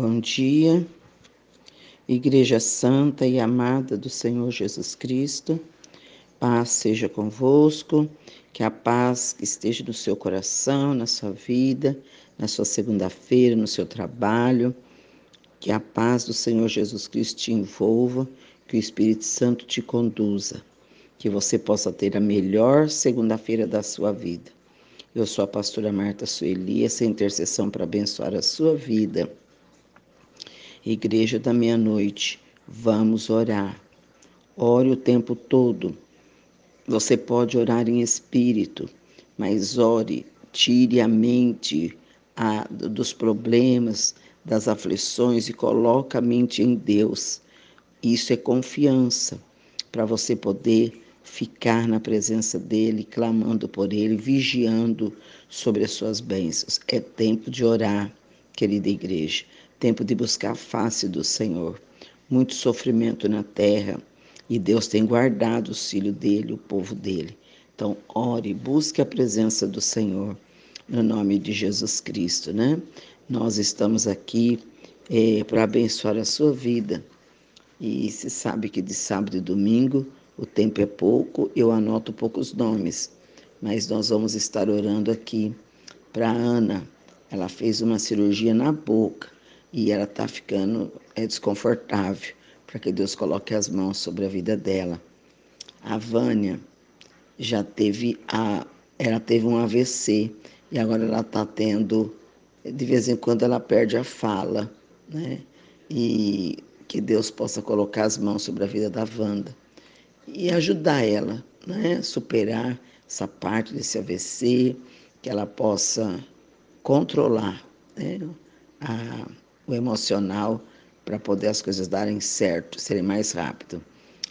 Bom dia, Igreja Santa e amada do Senhor Jesus Cristo, paz seja convosco, que a paz esteja no seu coração, na sua vida, na sua segunda-feira, no seu trabalho, que a paz do Senhor Jesus Cristo te envolva, que o Espírito Santo te conduza, que você possa ter a melhor segunda-feira da sua vida. Eu sou a pastora Marta Sueli, essa intercessão para abençoar a sua vida Igreja da meia-noite, vamos orar. Ore o tempo todo. Você pode orar em espírito, mas ore, tire a mente a, dos problemas, das aflições e coloque a mente em Deus. Isso é confiança para você poder ficar na presença dele, clamando por ele, vigiando sobre as suas bênçãos. É tempo de orar, querida igreja tempo de buscar a face do Senhor. Muito sofrimento na terra e Deus tem guardado o filho dele, o povo dele. Então, ore, busque a presença do Senhor no nome de Jesus Cristo, né? Nós estamos aqui é, para abençoar a sua vida. E se sabe que de sábado e domingo o tempo é pouco, eu anoto poucos nomes, mas nós vamos estar orando aqui para Ana. Ela fez uma cirurgia na boca e ela está ficando é, desconfortável para que Deus coloque as mãos sobre a vida dela. A Vânia já teve a, ela teve um AVC e agora ela está tendo, de vez em quando ela perde a fala, né? E que Deus possa colocar as mãos sobre a vida da Wanda e ajudar ela, né? Superar essa parte desse AVC, que ela possa controlar, né? A, o emocional para poder as coisas darem certo, serem mais rápido.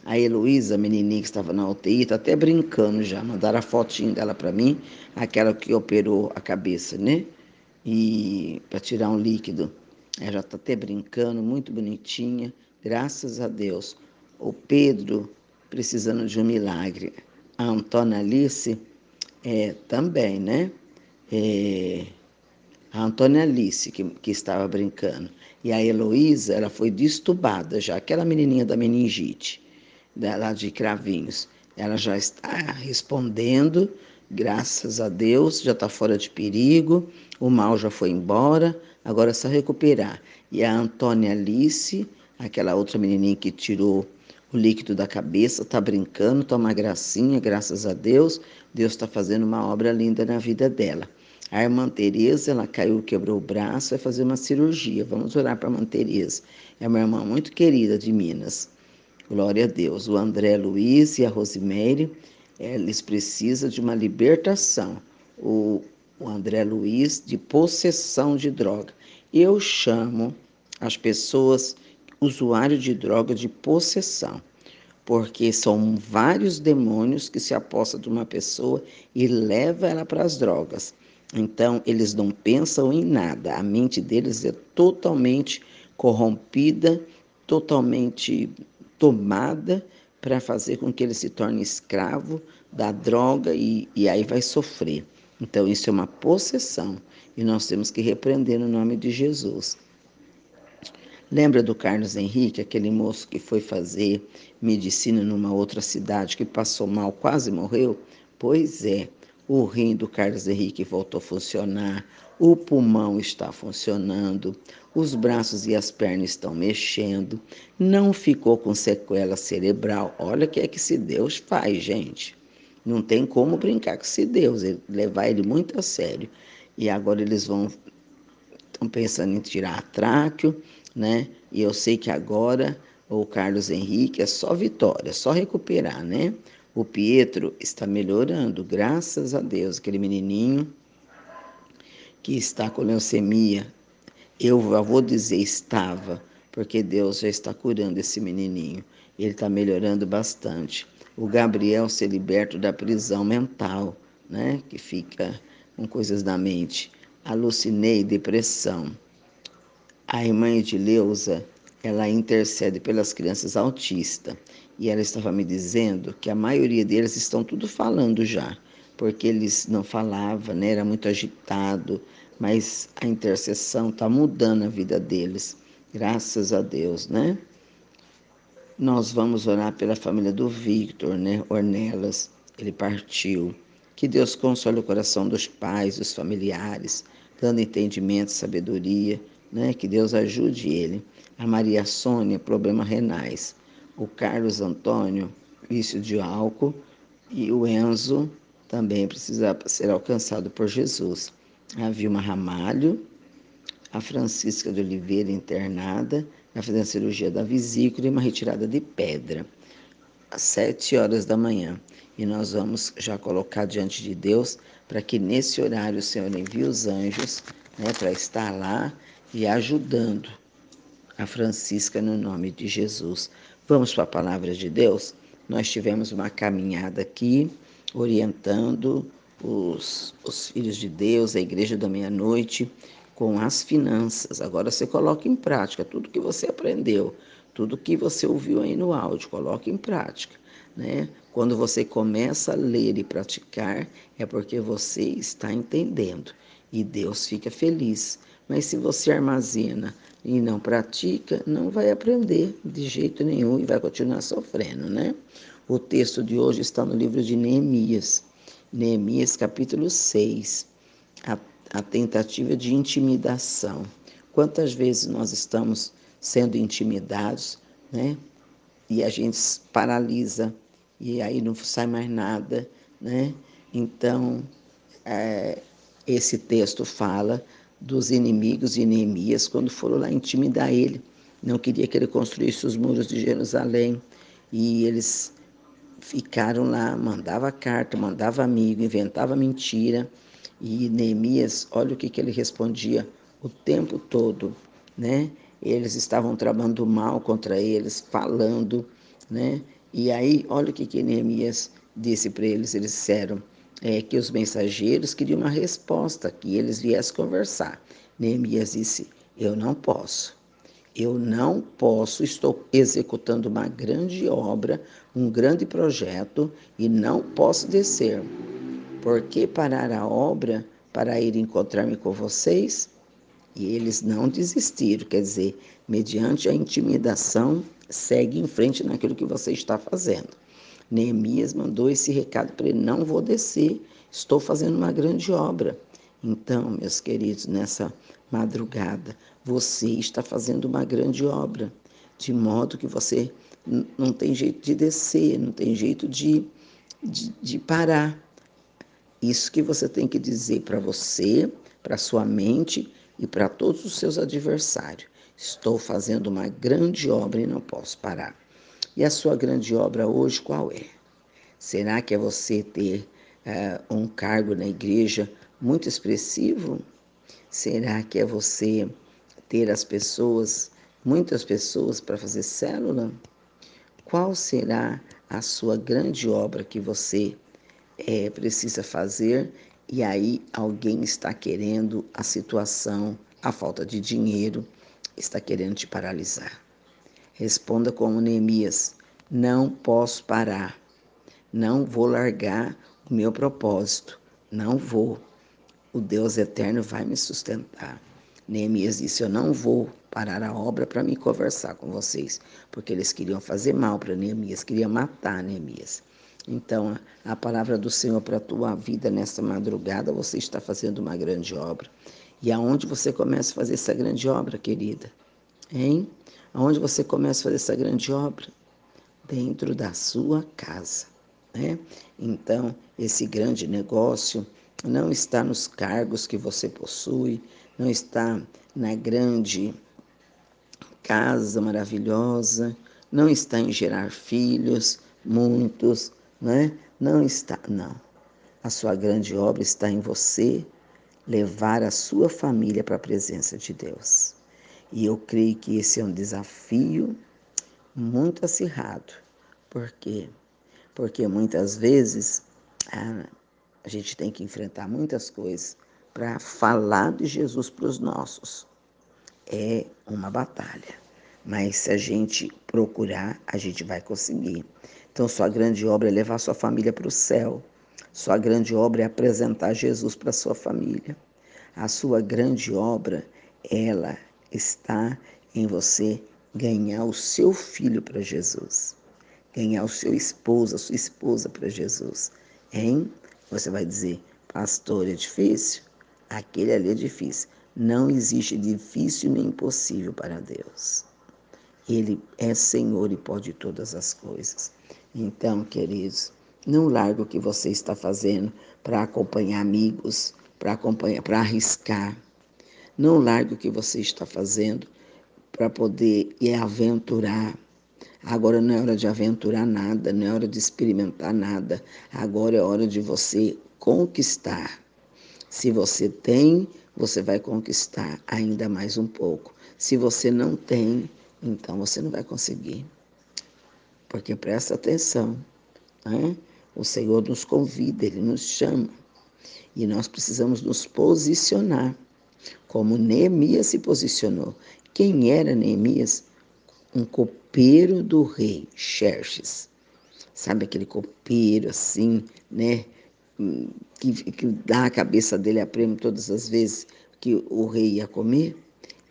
A Heloísa, a menininha que estava na UTI, está até brincando já. Mandaram a fotinho dela para mim, aquela que operou a cabeça, né? E para tirar um líquido. Ela já está até brincando, muito bonitinha. Graças a Deus. O Pedro precisando de um milagre. A Antônia Alice é, também, né? É, a Antônia Alice, que, que estava brincando. E a Heloísa, ela foi destubada já, aquela menininha da meningite, lá de Cravinhos. Ela já está respondendo, graças a Deus, já está fora de perigo, o mal já foi embora, agora é só recuperar. E a Antônia Alice, aquela outra menininha que tirou o líquido da cabeça, está brincando, está uma gracinha, graças a Deus. Deus está fazendo uma obra linda na vida dela. A irmã Tereza, ela caiu, quebrou o braço, vai fazer uma cirurgia. Vamos orar para a irmã Tereza. É uma irmã muito querida de Minas. Glória a Deus. O André Luiz e a Rosemary, eles precisam de uma libertação. O, o André Luiz de possessão de droga. Eu chamo as pessoas usuários de droga de possessão, porque são vários demônios que se apossam de uma pessoa e leva ela para as drogas. Então, eles não pensam em nada, a mente deles é totalmente corrompida, totalmente tomada para fazer com que ele se torne escravo da droga e, e aí vai sofrer. Então, isso é uma possessão e nós temos que repreender no nome de Jesus. Lembra do Carlos Henrique, aquele moço que foi fazer medicina numa outra cidade, que passou mal, quase morreu? Pois é, o rim do Carlos Henrique voltou a funcionar, o pulmão está funcionando, os braços e as pernas estão mexendo, não ficou com sequela cerebral. Olha o que é que se Deus faz, gente. Não tem como brincar com esse Deus, levar ele muito a sério. E agora eles vão estão pensando em tirar a tráqueo, né? E eu sei que agora o Carlos Henrique é só vitória, só recuperar, né? O Pietro está melhorando, graças a Deus. Aquele menininho que está com leucemia, eu vou dizer estava, porque Deus já está curando esse menininho. Ele está melhorando bastante. O Gabriel ser liberto da prisão mental, né? Que fica com coisas da mente. Alucinei, depressão. A irmã Edileuza, ela intercede pelas crianças autistas. E ela estava me dizendo que a maioria deles estão tudo falando já, porque eles não falavam, né? era muito agitado, mas a intercessão está mudando a vida deles, graças a Deus, né? Nós vamos orar pela família do Victor, né? Ornelas, ele partiu. Que Deus console o coração dos pais, dos familiares, dando entendimento, sabedoria, né? Que Deus ajude ele. A Maria Sônia, problema renais. O Carlos Antônio, vício de álcool. E o Enzo também precisa ser alcançado por Jesus. A Vilma Ramalho, a Francisca de Oliveira internada, vai fazer a cirurgia da vesícula e uma retirada de pedra, às sete horas da manhã. E nós vamos já colocar diante de Deus para que nesse horário o Senhor envie os anjos né, para estar lá e ajudando a Francisca no nome de Jesus. Vamos para a palavra de Deus? Nós tivemos uma caminhada aqui orientando os, os filhos de Deus, a igreja da meia-noite, com as finanças. Agora você coloca em prática tudo que você aprendeu, tudo que você ouviu aí no áudio, coloque em prática. Né? Quando você começa a ler e praticar, é porque você está entendendo e Deus fica feliz. Mas se você armazena e não pratica, não vai aprender de jeito nenhum e vai continuar sofrendo, né? O texto de hoje está no livro de Neemias, Neemias capítulo 6. A a tentativa de intimidação. Quantas vezes nós estamos sendo intimidados, né? E a gente paralisa e aí não sai mais nada, né? Então, é, esse texto fala dos inimigos e Neemias quando foram lá intimidar ele. Não queria que ele construísse os muros de Jerusalém e eles ficaram lá, mandava carta, mandava amigo, inventava mentira e Neemias, olha o que, que ele respondia o tempo todo, né? Eles estavam tramando mal contra eles, falando, né? E aí, olha o que, que Neemias disse para eles: eles disseram é, que os mensageiros queriam uma resposta, que eles viessem conversar. Neemias disse: Eu não posso. Eu não posso, estou executando uma grande obra, um grande projeto e não posso descer. Por que parar a obra para ir encontrar-me com vocês? E eles não desistiram, quer dizer, mediante a intimidação, segue em frente naquilo que você está fazendo. Neemias mandou esse recado para ele: não vou descer, estou fazendo uma grande obra. Então, meus queridos, nessa madrugada, você está fazendo uma grande obra, de modo que você não tem jeito de descer, não tem jeito de, de, de parar. Isso que você tem que dizer para você, para sua mente e para todos os seus adversários. Estou fazendo uma grande obra e não posso parar. E a sua grande obra hoje qual é? Será que é você ter uh, um cargo na igreja muito expressivo? Será que é você ter as pessoas, muitas pessoas para fazer célula? Qual será a sua grande obra que você é, precisa fazer e aí alguém está querendo a situação, a falta de dinheiro, está querendo te paralisar. Responda como Neemias: não posso parar, não vou largar o meu propósito, não vou. O Deus eterno vai me sustentar. Neemias disse: Eu não vou parar a obra para me conversar com vocês, porque eles queriam fazer mal para Neemias, queriam matar Neemias. Então, a palavra do Senhor para a tua vida nesta madrugada, você está fazendo uma grande obra. E aonde você começa a fazer essa grande obra, querida? Hein? Aonde você começa a fazer essa grande obra? Dentro da sua casa. Né? Então, esse grande negócio não está nos cargos que você possui, não está na grande casa maravilhosa, não está em gerar filhos, muitos, né? Não está, não. A sua grande obra está em você levar a sua família para a presença de Deus. E eu creio que esse é um desafio muito acirrado. Por quê? Porque muitas vezes a, a gente tem que enfrentar muitas coisas para falar de Jesus para os nossos. É uma batalha. Mas se a gente procurar, a gente vai conseguir. Então, sua grande obra é levar sua família para o céu. Sua grande obra é apresentar Jesus para sua família. A sua grande obra, ela está em você ganhar o seu filho para Jesus, ganhar o seu esposo, a sua esposa para Jesus. Hein? Você vai dizer, pastor, é difícil? Aquele ali é difícil. Não existe difícil nem impossível para Deus. Ele é Senhor e pode todas as coisas. Então, queridos, não largue o que você está fazendo para acompanhar amigos, para acompanhar, para arriscar. Não largue o que você está fazendo para poder ir aventurar. Agora não é hora de aventurar nada, não é hora de experimentar nada. Agora é hora de você conquistar. Se você tem, você vai conquistar ainda mais um pouco. Se você não tem, então você não vai conseguir. Porque presta atenção, né? o Senhor nos convida, Ele nos chama. E nós precisamos nos posicionar, como Neemias se posicionou. Quem era Neemias? Um copeiro do rei Xerxes. Sabe aquele copeiro assim, né? que, que dá a cabeça dele a prêmio todas as vezes que o rei ia comer,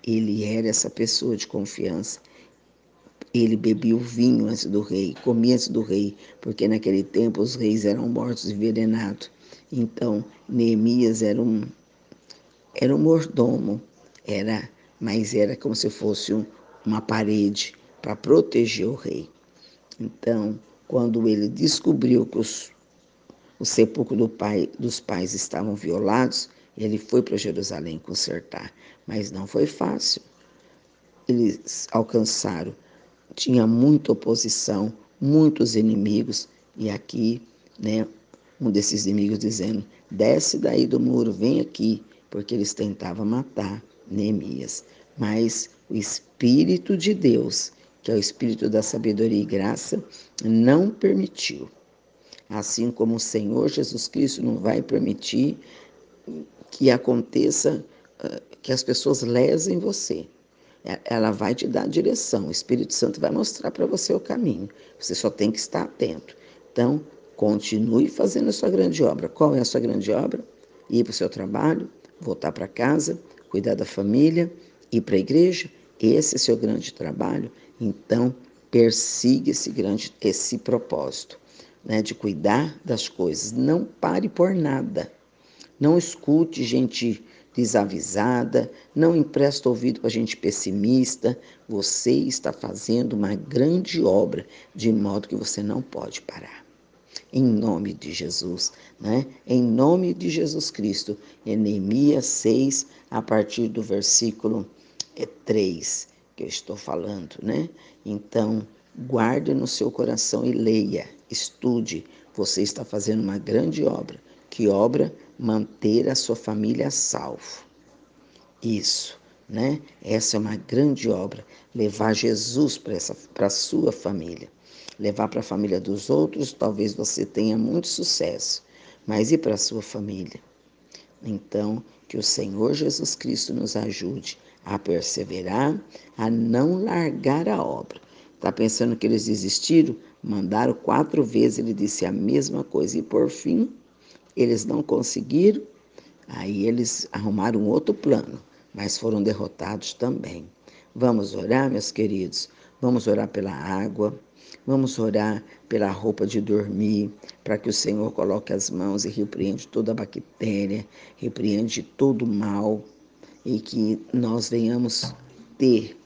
ele era essa pessoa de confiança. Ele bebia o vinho antes do rei, comia antes do rei, porque naquele tempo os reis eram mortos envenenados. Então, Neemias era um, era um mordomo, era, mas era como se fosse um, uma parede para proteger o rei. Então, quando ele descobriu que os o sepulcro do pai, dos pais estavam violados, ele foi para Jerusalém consertar, mas não foi fácil. Eles alcançaram, tinha muita oposição, muitos inimigos, e aqui, né, um desses inimigos dizendo: desce daí do muro, vem aqui, porque eles tentavam matar Neemias. Mas o Espírito de Deus, que é o Espírito da sabedoria e graça, não permitiu assim como o Senhor Jesus Cristo não vai permitir que aconteça, ah, que as pessoas lesem você. É, ela vai te dar direção, o Espírito Santo vai mostrar para você o caminho. Você só tem que estar atento. Então, continue fazendo a sua grande obra. Qual é a sua grande obra? Ir para o seu trabalho, voltar para casa, cuidar da família, ir para a igreja. Esse é seu grande trabalho. Então, persiga esse grande esse propósito né, de cuidar das coisas. Não pare por nada. Não escute gente desavisada, não empresta ouvido para gente pessimista. Você está fazendo uma grande obra, de modo que você não pode parar. Em nome de Jesus, né? Em nome de Jesus Cristo. Em Neemias 6, a partir do versículo 3, é, que eu estou falando, né? Então, guarde no seu coração e leia estude, você está fazendo uma grande obra. Que obra? Manter a sua família salvo. Isso, né? Essa é uma grande obra. Levar Jesus para a sua família. Levar para a família dos outros, talvez você tenha muito sucesso, mas e para a sua família? Então, que o Senhor Jesus Cristo nos ajude a perseverar, a não largar a obra. Está pensando que eles desistiram? Mandaram quatro vezes, ele disse a mesma coisa. E por fim, eles não conseguiram. Aí eles arrumaram um outro plano, mas foram derrotados também. Vamos orar, meus queridos? Vamos orar pela água, vamos orar pela roupa de dormir, para que o Senhor coloque as mãos e repreende toda a bactéria, repreende todo o mal e que nós venhamos ter,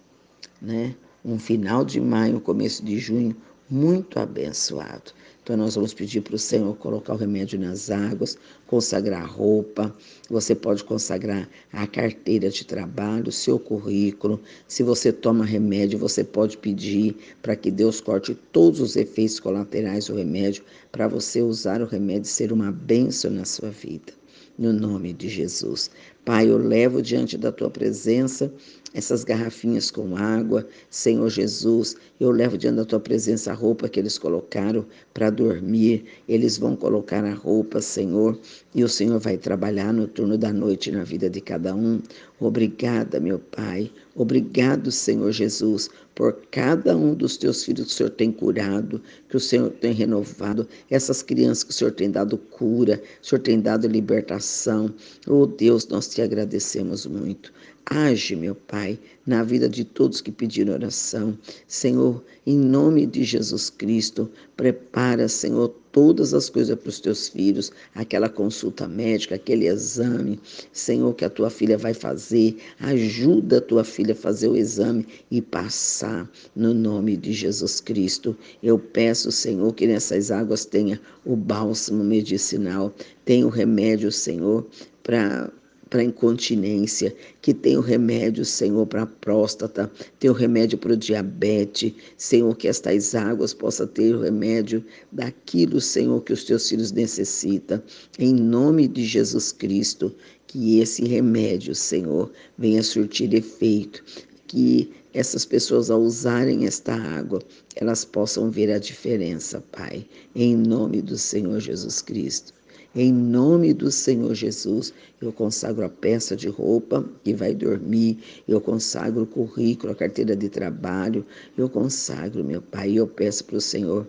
né, um final de maio, começo de junho muito abençoado. Então, nós vamos pedir para o Senhor colocar o remédio nas águas, consagrar a roupa. Você pode consagrar a carteira de trabalho, o seu currículo. Se você toma remédio, você pode pedir para que Deus corte todos os efeitos colaterais do remédio, para você usar o remédio e ser uma bênção na sua vida no nome de Jesus. Pai, eu levo diante da tua presença essas garrafinhas com água, Senhor Jesus, eu levo diante da tua presença a roupa que eles colocaram para dormir. Eles vão colocar a roupa, Senhor, e o Senhor vai trabalhar no turno da noite na vida de cada um. Obrigada, meu Pai. Obrigado, Senhor Jesus, por cada um dos teus filhos que o Senhor tem curado, que o Senhor tem renovado, essas crianças que o Senhor tem dado cura, o Senhor tem dado libertação. Oh Deus, nós te agradecemos muito. Age, meu Pai, na vida de todos que pediram oração. Senhor, em nome de Jesus Cristo, prepara, Senhor, todas as coisas para os teus filhos, aquela consulta médica, aquele exame, Senhor, que a tua filha vai fazer. Ajuda a tua filha a fazer o exame e passar no nome de Jesus Cristo. Eu peço, Senhor, que nessas águas tenha o bálsamo medicinal, tenha o remédio, Senhor, para para incontinência, que tem o remédio, Senhor, para a próstata, tem o remédio para o diabetes, Senhor, que estas águas possam ter o remédio daquilo, Senhor, que os teus filhos necessitam. Em nome de Jesus Cristo, que esse remédio, Senhor, venha surtir efeito, que essas pessoas, ao usarem esta água, elas possam ver a diferença, Pai, em nome do Senhor Jesus Cristo. Em nome do Senhor Jesus, eu consagro a peça de roupa que vai dormir, eu consagro o currículo, a carteira de trabalho, eu consagro, meu Pai, eu peço para o Senhor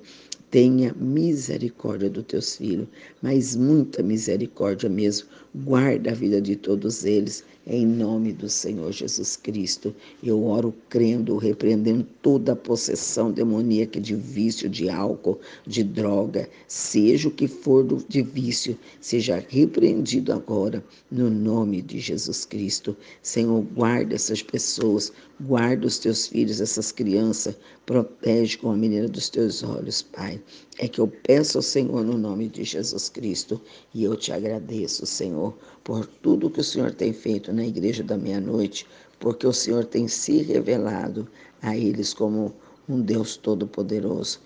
tenha misericórdia dos teus filhos, mas muita misericórdia mesmo. Guarda a vida de todos eles, em nome do Senhor Jesus Cristo. Eu oro crendo, repreendendo toda a possessão demoníaca de vício, de álcool, de droga, seja o que for de vício, seja repreendido agora, no nome de Jesus Cristo. Senhor, guarda essas pessoas, guarda os teus filhos, essas crianças, protege com a menina dos teus olhos, Pai. É que eu peço Senhor no nome de Jesus Cristo e eu te agradeço, Senhor, por tudo que o Senhor tem feito na igreja da meia-noite, porque o Senhor tem se revelado a eles como um Deus todo-poderoso.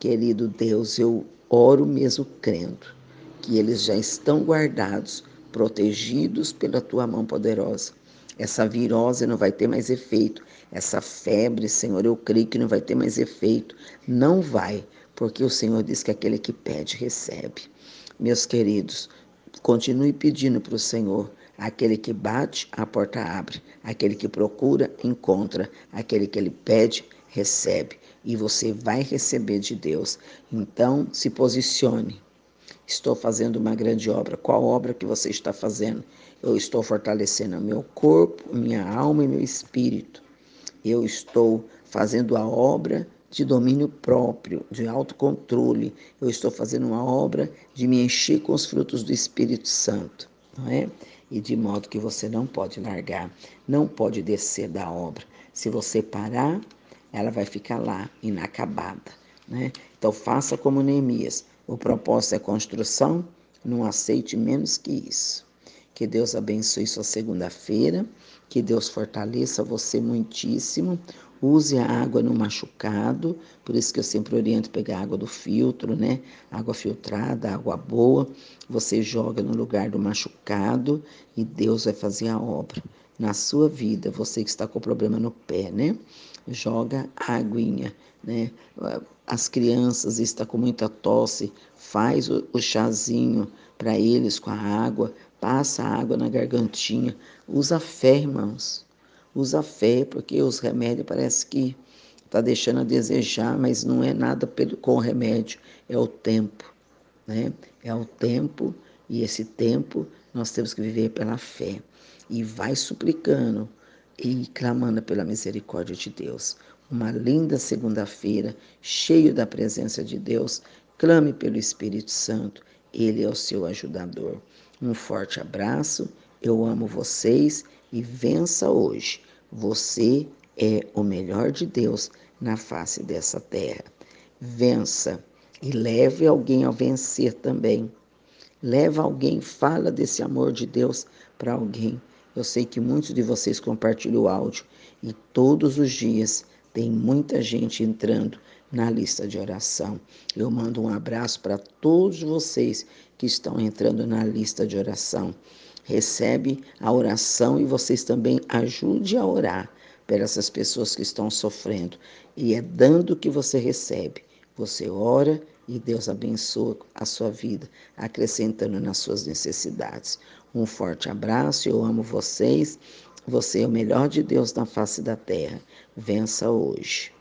Querido Deus, eu oro mesmo crendo que eles já estão guardados, protegidos pela tua mão poderosa. Essa virose não vai ter mais efeito. Essa febre, Senhor, eu creio que não vai ter mais efeito. Não vai, porque o Senhor diz que aquele que pede, recebe. Meus queridos, continue pedindo para o Senhor. Aquele que bate, a porta abre. Aquele que procura, encontra. Aquele que ele pede, recebe. E você vai receber de Deus. Então, se posicione. Estou fazendo uma grande obra. Qual obra que você está fazendo? Eu estou fortalecendo meu corpo, minha alma e meu espírito. Eu estou fazendo a obra de domínio próprio, de autocontrole. Eu estou fazendo uma obra de me encher com os frutos do Espírito Santo, não é? E de modo que você não pode largar, não pode descer da obra. Se você parar, ela vai ficar lá, inacabada, né? Então faça como Neemias. O propósito é construção, não aceite menos que isso. Que Deus abençoe sua segunda-feira, que Deus fortaleça você muitíssimo. Use a água no machucado, por isso que eu sempre oriento pegar água do filtro, né? Água filtrada, água boa. Você joga no lugar do machucado e Deus vai fazer a obra na sua vida. Você que está com problema no pé, né? Joga aguinha, né? As crianças estão com muita tosse, faz o, o chazinho para eles com a água, passa a água na gargantinha. Usa fé, irmãos usa fé, porque os remédios parece que está deixando a desejar, mas não é nada com o remédio, é o tempo, né? É o tempo e esse tempo nós temos que viver pela fé e vai suplicando e clamando pela misericórdia de Deus. Uma linda segunda-feira, cheio da presença de Deus. Clame pelo Espírito Santo, ele é o seu ajudador. Um forte abraço, eu amo vocês e vença hoje. Você é o melhor de Deus na face dessa terra. Vença e leve alguém a vencer também. Leva alguém, fala desse amor de Deus para alguém. Eu sei que muitos de vocês compartilham o áudio e todos os dias tem muita gente entrando na lista de oração. Eu mando um abraço para todos vocês que estão entrando na lista de oração recebe a oração e vocês também ajude a orar para essas pessoas que estão sofrendo. E é dando que você recebe. Você ora e Deus abençoa a sua vida, acrescentando nas suas necessidades. Um forte abraço, eu amo vocês. Você é o melhor de Deus na face da terra. Vença hoje.